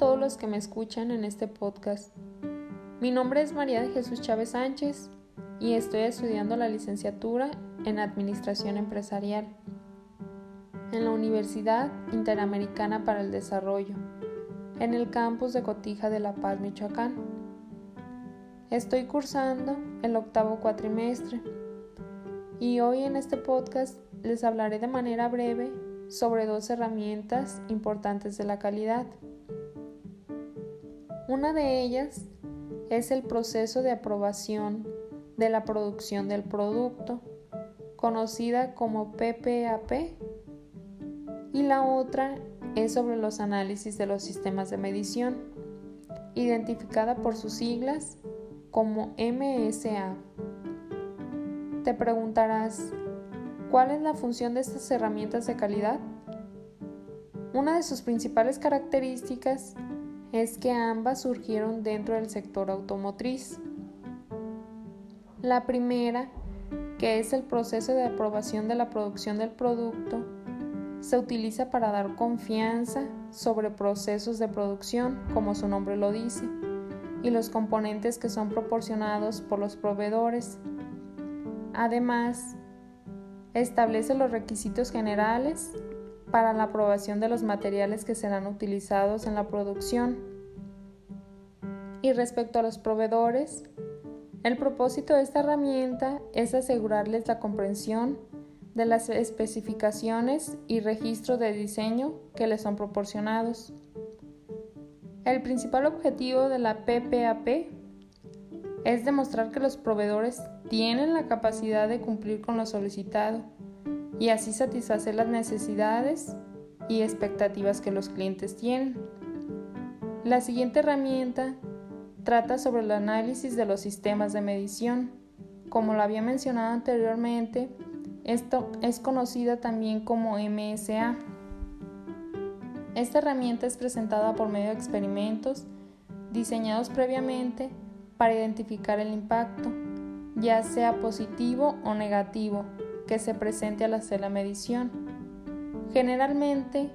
todos los que me escuchan en este podcast. Mi nombre es María de Jesús Chávez Sánchez y estoy estudiando la licenciatura en Administración Empresarial en la Universidad Interamericana para el Desarrollo, en el campus de Cotija de La Paz, Michoacán. Estoy cursando el octavo cuatrimestre y hoy en este podcast les hablaré de manera breve sobre dos herramientas importantes de la calidad. Una de ellas es el proceso de aprobación de la producción del producto, conocida como PPAP, y la otra es sobre los análisis de los sistemas de medición, identificada por sus siglas como MSA. Te preguntarás, ¿cuál es la función de estas herramientas de calidad? Una de sus principales características es que ambas surgieron dentro del sector automotriz. La primera, que es el proceso de aprobación de la producción del producto, se utiliza para dar confianza sobre procesos de producción, como su nombre lo dice, y los componentes que son proporcionados por los proveedores. Además, establece los requisitos generales para la aprobación de los materiales que serán utilizados en la producción. Y respecto a los proveedores, el propósito de esta herramienta es asegurarles la comprensión de las especificaciones y registro de diseño que les son proporcionados. El principal objetivo de la PPAP es demostrar que los proveedores tienen la capacidad de cumplir con lo solicitado y así satisfacer las necesidades y expectativas que los clientes tienen. La siguiente herramienta trata sobre el análisis de los sistemas de medición. Como lo había mencionado anteriormente, esto es conocida también como MSA. Esta herramienta es presentada por medio de experimentos diseñados previamente para identificar el impacto, ya sea positivo o negativo, que se presente al hacer la medición. Generalmente,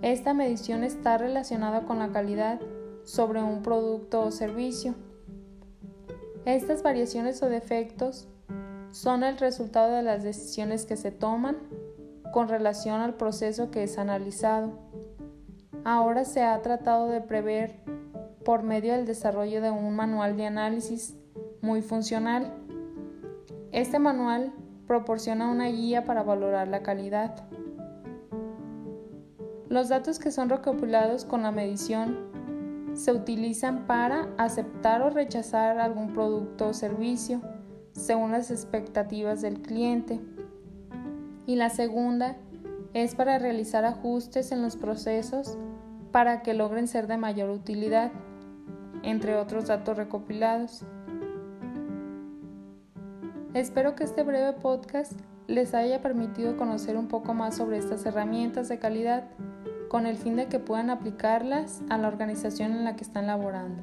esta medición está relacionada con la calidad sobre un producto o servicio. Estas variaciones o defectos son el resultado de las decisiones que se toman con relación al proceso que es analizado. Ahora se ha tratado de prever por medio del desarrollo de un manual de análisis muy funcional. Este manual proporciona una guía para valorar la calidad. Los datos que son recopilados con la medición se utilizan para aceptar o rechazar algún producto o servicio según las expectativas del cliente. Y la segunda es para realizar ajustes en los procesos para que logren ser de mayor utilidad, entre otros datos recopilados. Espero que este breve podcast les haya permitido conocer un poco más sobre estas herramientas de calidad con el fin de que puedan aplicarlas a la organización en la que están laborando.